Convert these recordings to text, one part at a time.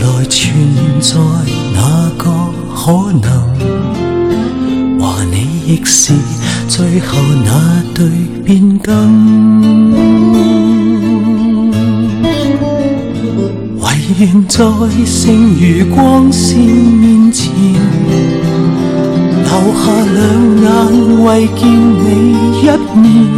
来存在哪个可能，和你亦是最后那对变更。唯愿在剩余光线面前，留下两眼为见你一面。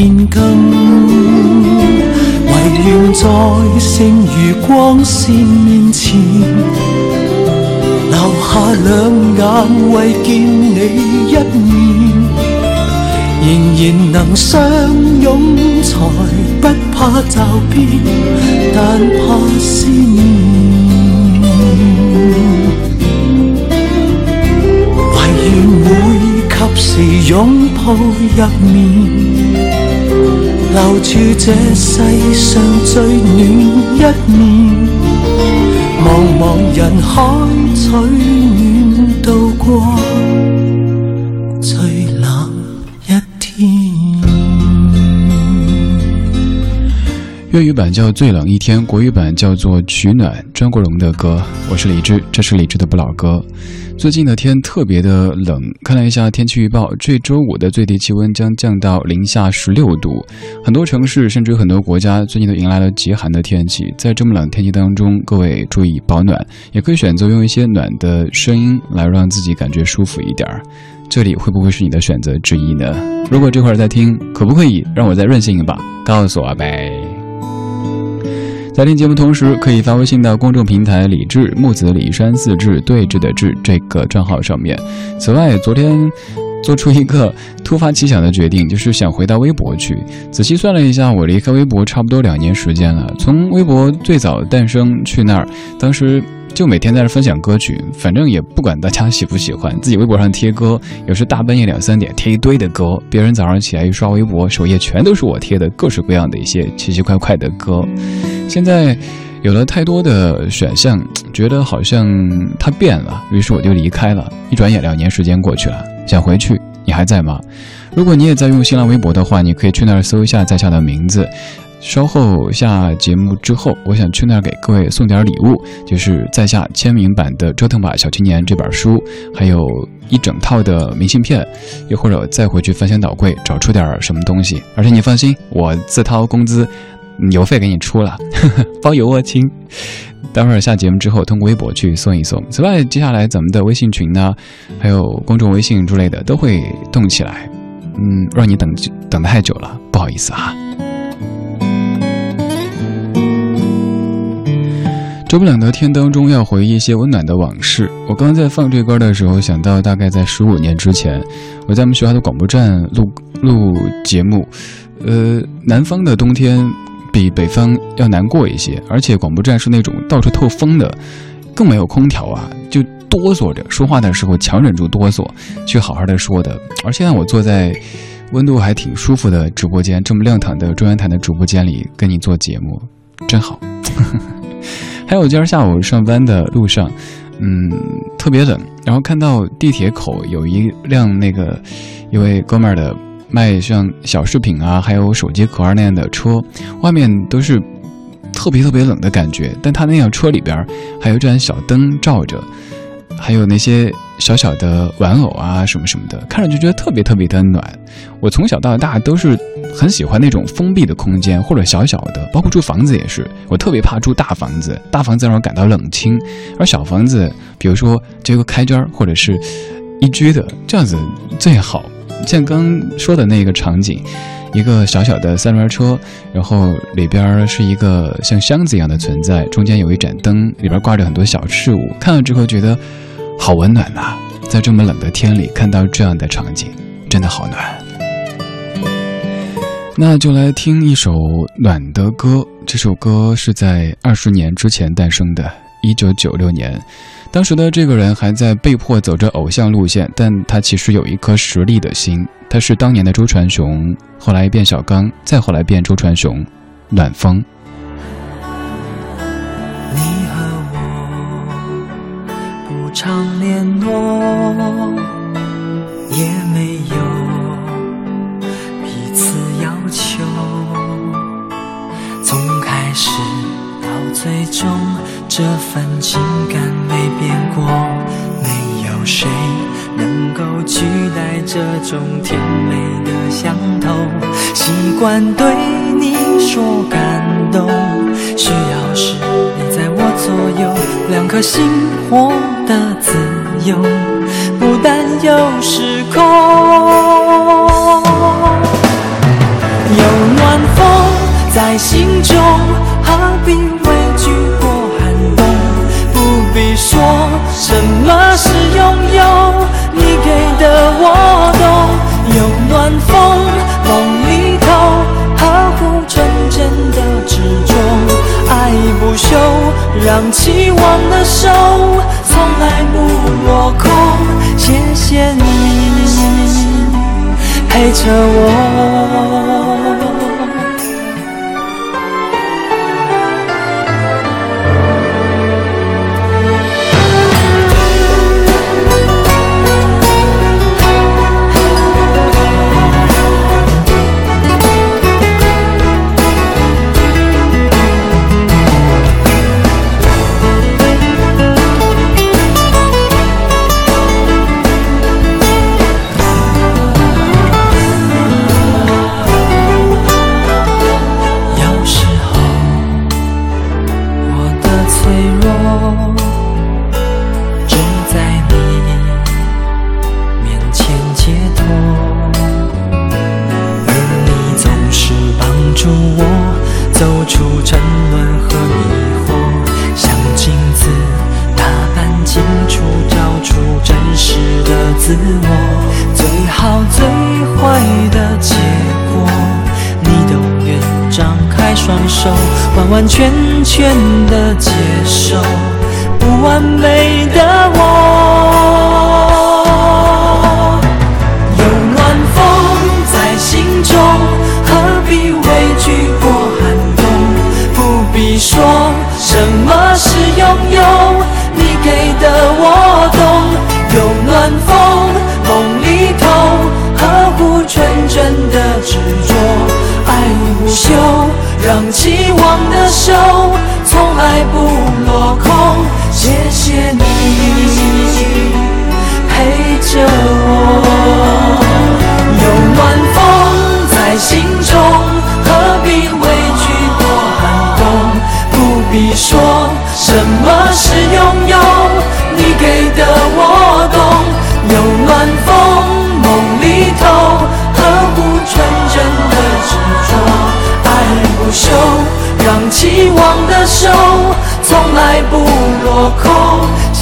变更。唯愿在剩余光线面前，留下两眼为见你一面。仍然能相拥，才不怕骤变，但怕思念。唯愿会及时拥抱入眠，留住这世上最暖一面。茫茫人海取暖，度过最冷一天。粤语版叫《最冷一天》，国语版叫做《取暖》，张国荣的歌。我是李志，这是李志的不老歌。最近的天特别的冷，看了一下天气预报，这周五的最低气温将降到零下十六度。很多城市甚至很多国家最近都迎来了极寒的天气。在这么冷天气当中，各位注意保暖，也可以选择用一些暖的声音来让自己感觉舒服一点儿。这里会不会是你的选择之一呢？如果这会儿在听，可不可以让我再任性一把，告诉我呗？在听节目同时，可以发微信到公众平台“李志木子李山四志对峙的志”这个账号上面。此外，昨天做出一个突发奇想的决定，就是想回到微博去。仔细算了一下，我离开微博差不多两年时间了。从微博最早诞生去那儿，当时。就每天在这分享歌曲，反正也不管大家喜不喜欢，自己微博上贴歌，有时大半夜两三点贴一堆的歌，别人早上起来一刷微博，首页全都是我贴的各式各样的一些奇奇怪怪的歌。现在有了太多的选项，觉得好像它变了，于是我就离开了。一转眼两年时间过去了，想回去，你还在吗？如果你也在用新浪微博的话，你可以去那儿搜一下在下的名字。稍后下节目之后，我想去那儿给各位送点礼物，就是在下签名版的《折腾吧小青年》这本书，还有一整套的明信片，又或者再回去翻箱倒柜找出点什么东西。而且你放心，我自掏工资，邮费给你出了，包邮啊亲。待会儿下节目之后，通过微博去送一送。此外，接下来咱们的微信群呢，还有公众微信之类的都会动起来。嗯，让你等等太久了，不好意思啊。这不冷的天当中，要回忆一些温暖的往事。我刚刚在放这歌的时候，想到大概在十五年之前，我在我们学校的广播站录录节目。呃，南方的冬天比北方要难过一些，而且广播站是那种到处透风的，更没有空调啊，就哆嗦着说话的时候强忍住哆嗦，去好好的说的。而现在我坐在温度还挺舒服的直播间，这么亮堂的中央台的直播间里跟你做节目，真好。还有今儿下午上班的路上，嗯，特别冷，然后看到地铁口有一辆那个一位哥们儿的卖像小饰品啊，还有手机壳那样的车，外面都是特别特别冷的感觉，但他那辆车里边还有一盏小灯照着。还有那些小小的玩偶啊，什么什么的，看着就觉得特别特别的暖。我从小到大都是很喜欢那种封闭的空间，或者小小的，包括住房子也是。我特别怕住大房子，大房子让我感到冷清，而小房子，比如说就一个开间或者是一居的，这样子最好。像刚说的那个场景，一个小小的三轮车，然后里边是一个像箱子一样的存在，中间有一盏灯，里边挂着很多小事物，看了之后觉得。好温暖呐，在这么冷的天里看到这样的场景，真的好暖。那就来听一首暖的歌。这首歌是在二十年之前诞生的，一九九六年。当时的这个人还在被迫走着偶像路线，但他其实有一颗实力的心。他是当年的周传雄，后来变小刚，再后来变周传雄，暖风。常联络，也没有彼此要求。从开始到最终，这份情感没变过。没有谁能够取代这种甜美的相投。习惯对你说感动，需要时你所有，两颗心活。得自由，不担忧时空。有暖风在心中，何必畏惧过寒冬？不必说什么让期望的手。从来不落空，谢谢你陪着我。助我走出沉沦和迷惑，像镜子打扮清楚，找出真实的自我。最好最坏的结果，你都愿张开双手，完完全全的接受不完美的我。执着，爱不休。让期望的手从来不落空，谢谢你陪着我。有暖风在心中，何必畏惧过寒冬？不必说什么是拥有，就让期望的手从来不落空。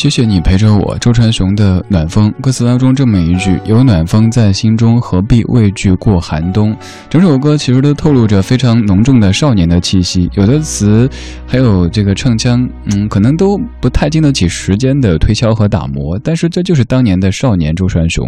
谢谢你陪着我，周传雄的《暖风》歌词当中这么一句：“有暖风在心中，何必畏惧过寒冬。”整首歌其实都透露着非常浓重的少年的气息，有的词还有这个唱腔，嗯，可能都不太经得起时间的推敲和打磨。但是这就是当年的少年周传雄。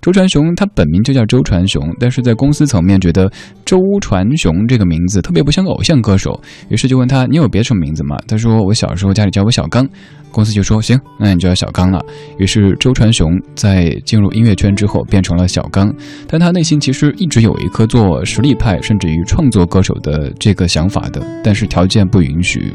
周传雄他本名就叫周传雄，但是在公司层面觉得周传雄这个名字特别不像偶像歌手，于是就问他：“你有别什么名字吗？”他说：“我小时候家里叫我小刚。”公司就说行，那你就要小刚了。于是周传雄在进入音乐圈之后变成了小刚，但他内心其实一直有一颗做实力派甚至于创作歌手的这个想法的，但是条件不允许。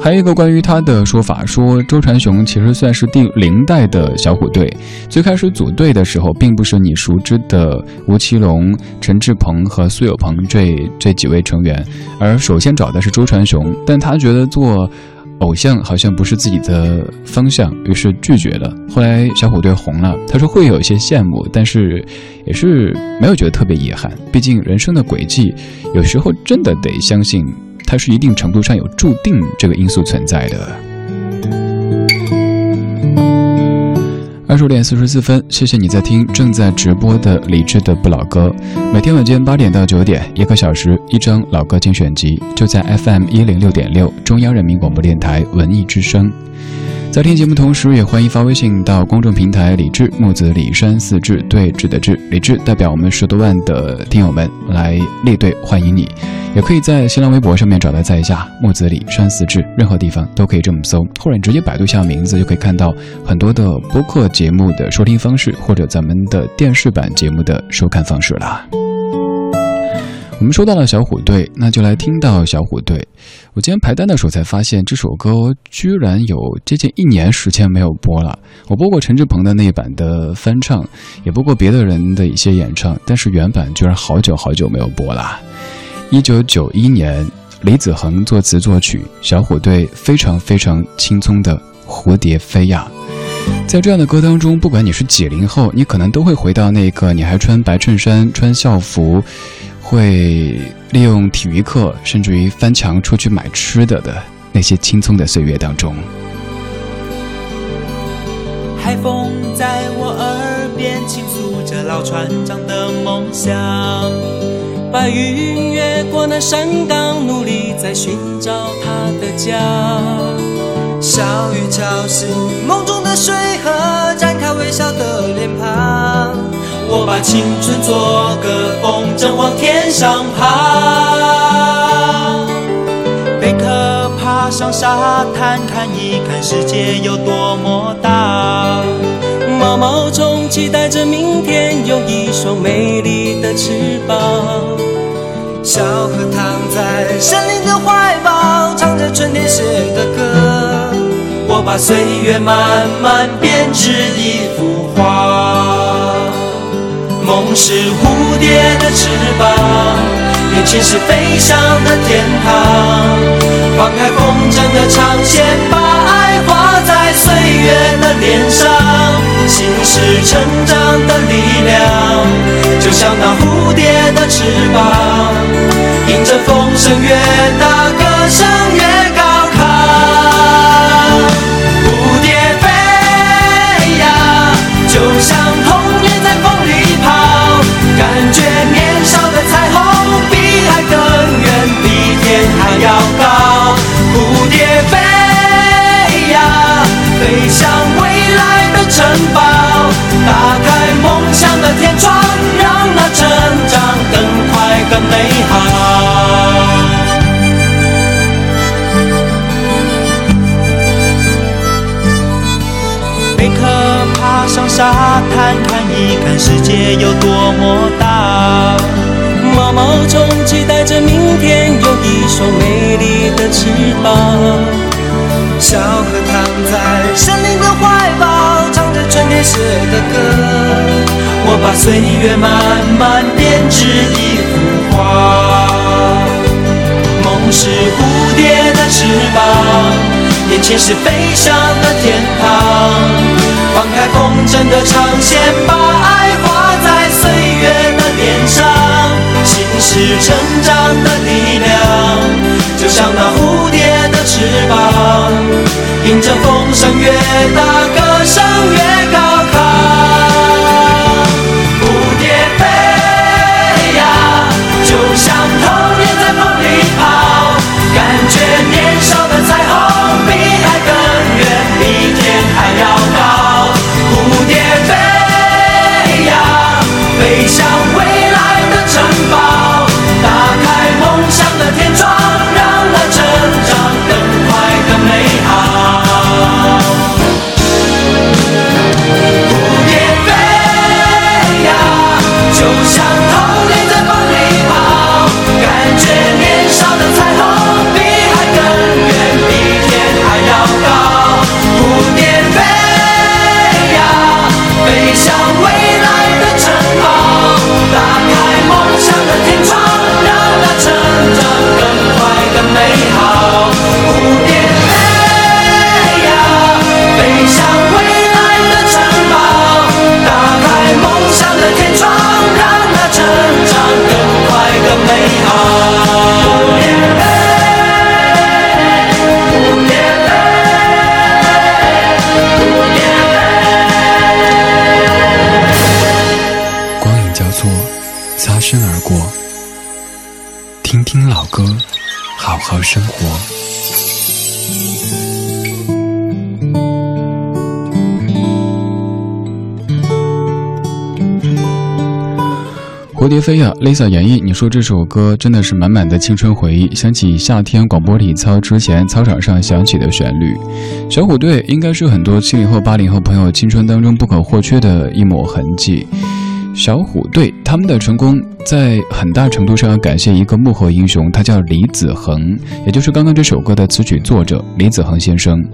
还有一个关于他的说法，说周传雄其实算是第零代的小虎队，最开始组队的时候并不是你熟知的吴奇隆、陈志朋和苏有朋这这几位成员，而首先找的是周传雄，但他觉得做。偶像好像不是自己的方向，于是拒绝了。后来小虎队红了，他说会有一些羡慕，但是也是没有觉得特别遗憾。毕竟人生的轨迹，有时候真的得相信，它是一定程度上有注定这个因素存在的。二十五点四十四分，谢谢你在听正在直播的李智的不老歌。每天晚间八点到九点，一个小时一张老歌精选集，就在 FM 一零六点六中央人民广播电台文艺之声。在听节目同时，也欢迎发微信到公众平台“李志木子李山四志对峙的志”，李志代表我们十多万的听友们来列队欢迎你。也可以在新浪微博上面找到在下木子李山四志，任何地方都可以这么搜，或者你直接百度一下名字，就可以看到很多的播客节目的收听方式，或者咱们的电视版节目的收看方式了。我们说到了小虎队，那就来听到小虎队。我今天排单的时候才发现，这首歌居然有接近一年时间没有播了。我播过陈志朋的那一版的翻唱，也播过别的人的一些演唱，但是原版居然好久好久没有播了。一九九一年，李子恒作词作曲，小虎队非常非常轻松的《蝴蝶飞呀》。在这样的歌当中，不管你是几零后，你可能都会回到那个你还穿白衬衫、穿校服。会利用体育课，甚至于翻墙出去买吃的的那些青葱的岁月当中。海风在我耳边倾诉着老船长的梦想，白云越过那山岗，努力在寻找他的家。小雨敲醒梦中的水河，展开微笑的脸庞。我把青春做个风筝往天上爬，贝壳爬上沙滩看一看世界有多么大，毛毛虫期待着明天有一双美丽的翅膀，小河躺在森林的怀抱，唱着春天写的歌，我把岁月慢慢编织一幅。梦是蝴蝶的翅膀，年轻是飞翔的天堂。放开风筝的长线，把爱画在岁月的脸上。心是成长的力量，就像那蝴蝶的翅膀，迎着风声越大，歌声世界有多么大。毛毛虫期待着明天有一双美丽的翅膀。小河躺在森林的怀抱，唱着春天写的歌。我把岁月慢慢编织一幅画。梦是蝴蝶的翅膀，眼前是飞翔的天堂。放开风筝的长线，把爱。画在岁月的脸上。心是成长的力量，就像那蝴蝶的翅膀，迎着风声越大，歌声越高。亢。蝴蝶飞呀，就像蝴蝶飞呀，Lisa 演绎。你说这首歌真的是满满的青春回忆，想起夏天广播体操之前操场上响起的旋律。小虎队应该是很多七零后、八零后朋友青春当中不可或缺的一抹痕迹。小虎队他们的成功，在很大程度上要感谢一个幕后英雄，他叫李子恒，也就是刚刚这首歌的词曲作者李子恒先生。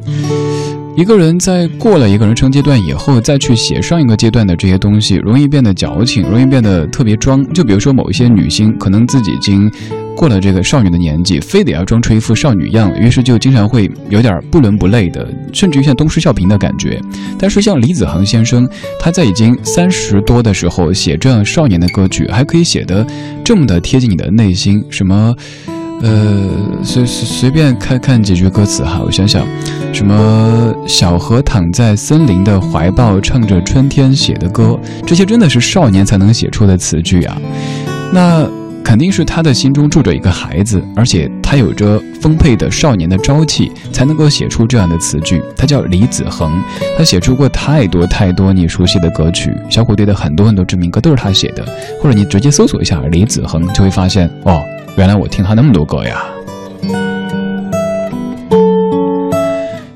一个人在过了一个人生阶段以后，再去写上一个阶段的这些东西，容易变得矫情，容易变得特别装。就比如说某一些女星，可能自己已经。过了这个少女的年纪，非得要装出一副少女样，于是就经常会有点不伦不类的，甚至于像东施效颦的感觉。但是像李子恒先生，他在已经三十多的时候写这样少年的歌曲，还可以写得这么的贴近你的内心。什么，呃，随随便看看几句歌词哈，我想想，什么小河躺在森林的怀抱，唱着春天写的歌，这些真的是少年才能写出的词句啊。那。肯定是他的心中住着一个孩子，而且他有着丰沛的少年的朝气，才能够写出这样的词句。他叫李子恒，他写出过太多太多你熟悉的歌曲，小虎队的很多很多知名歌都是他写的。或者你直接搜索一下李子恒，就会发现哦，原来我听他那么多歌呀。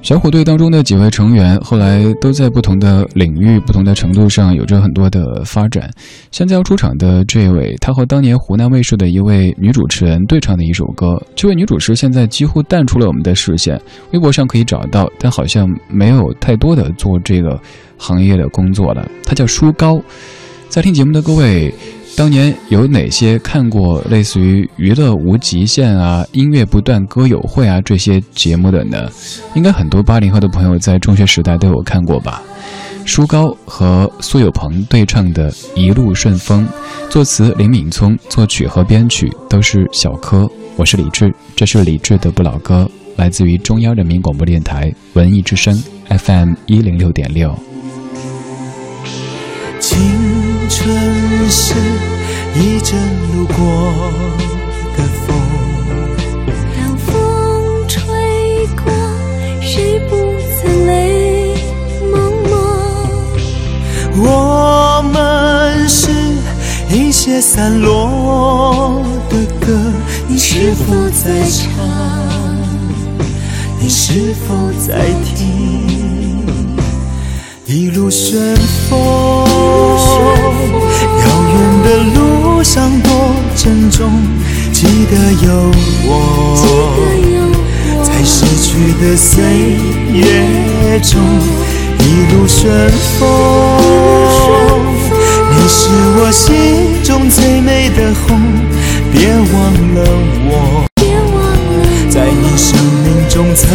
小虎队当中的几位成员后来都在不同的领域、不同的程度上有着很多的发展。现在要出场的这位，他和当年湖南卫视的一位女主持人对唱的一首歌。这位女主持现在几乎淡出了我们的视线，微博上可以找到，但好像没有太多的做这个行业的工作了。她叫舒高，在听节目的各位。当年有哪些看过类似于《娱乐无极限》啊、《音乐不断》、歌友会啊这些节目的呢？应该很多八零后的朋友在中学时代都有看过吧？舒高和苏有朋对唱的《一路顺风》，作词林敏聪，作曲和编曲都是小柯。我是李志，这是李志的不老歌，来自于中央人民广播电台文艺之声 FM 一零六点六。青春是一阵路过的风，当风吹过，谁不曾泪蒙蒙？我们是一些散落的歌，你是否在唱？你是否在听？一路顺风，珍重，记得有我，在逝去的岁月中，一路顺风。你是我心中最美的红，别忘了我，在你生命中曾。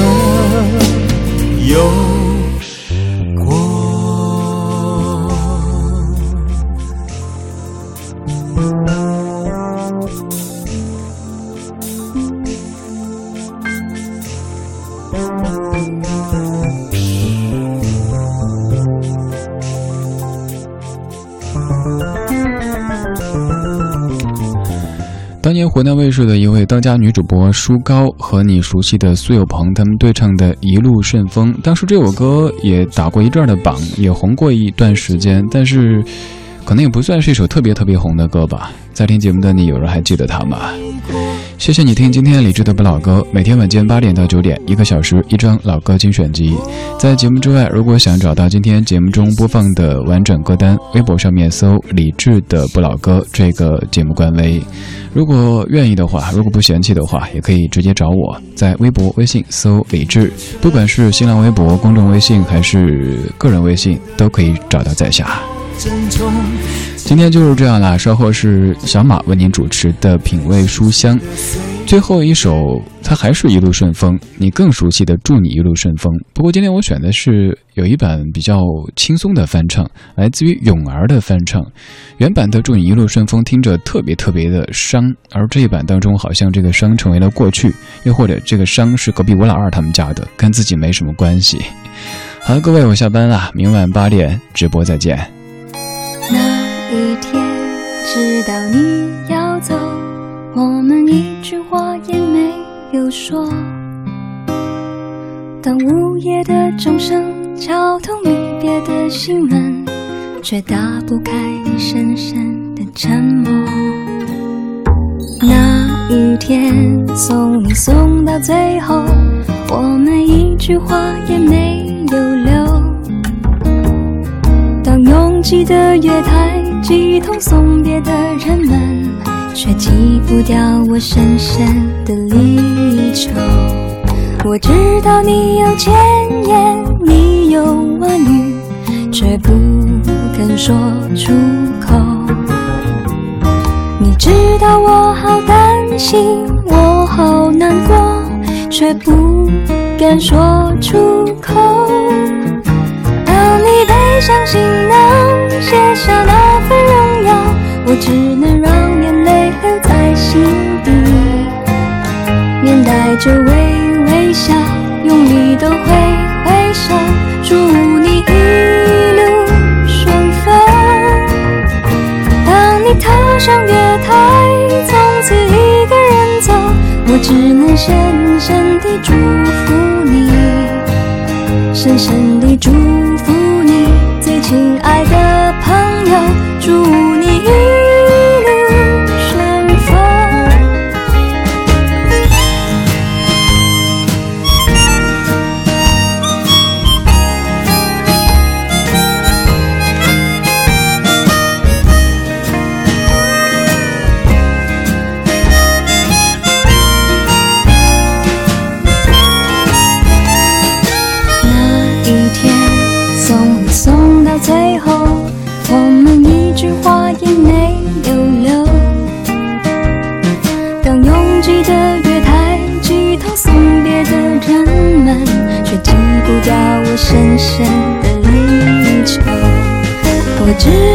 当年湖南卫视的一位当家女主播舒高和你熟悉的苏有朋他们对唱的一路顺风当时这首歌也打过一阵的榜也红过一段时间但是可能也不算是一首特别特别红的歌吧。在听节目的你有人还记得他吗？谢谢你听今天理智的不老歌，每天晚间八点到九点，一个小时一张老歌精选集。在节目之外，如果想找到今天节目中播放的完整歌单，微博上面搜“理智的不老歌”这个节目官微。如果愿意的话，如果不嫌弃的话，也可以直接找我，在微博、微信搜“理智”，不管是新浪微博、公众微信还是个人微信，都可以找到在下。今天就是这样啦，稍后是小马为您主持的品味书香，最后一首它还是一路顺风，你更熟悉的祝你一路顺风。不过今天我选的是有一版比较轻松的翻唱，来自于泳儿的翻唱。原版的祝你一路顺风听着特别特别的伤，而这一版当中好像这个伤成为了过去，又或者这个伤是隔壁吴老二他们家的，跟自己没什么关系。好了，各位我下班了，明晚八点直播再见。一天，知道你要走，我们一句话也没有说。当午夜的钟声敲痛离别的心门，却打不开你深深的沉默。那一天，送你送到最后，我们一句话也没有留。记得月台。几通送别的人们，却挤不掉我深深的离愁。我知道你有千言，你有万语，却不肯说出口。你知道我好担心，我好难过，却不敢说出口。当你背上行囊，卸下那份荣耀。我只能让眼泪留在心底，面带着微微笑，用力的挥挥手，祝你一路顺风。当你踏上月台，从此一个人走，我只能深深地祝福你，深深住。一句话也没有留当拥挤的月台挤痛送别的人们却挤不掉我深深的离愁我知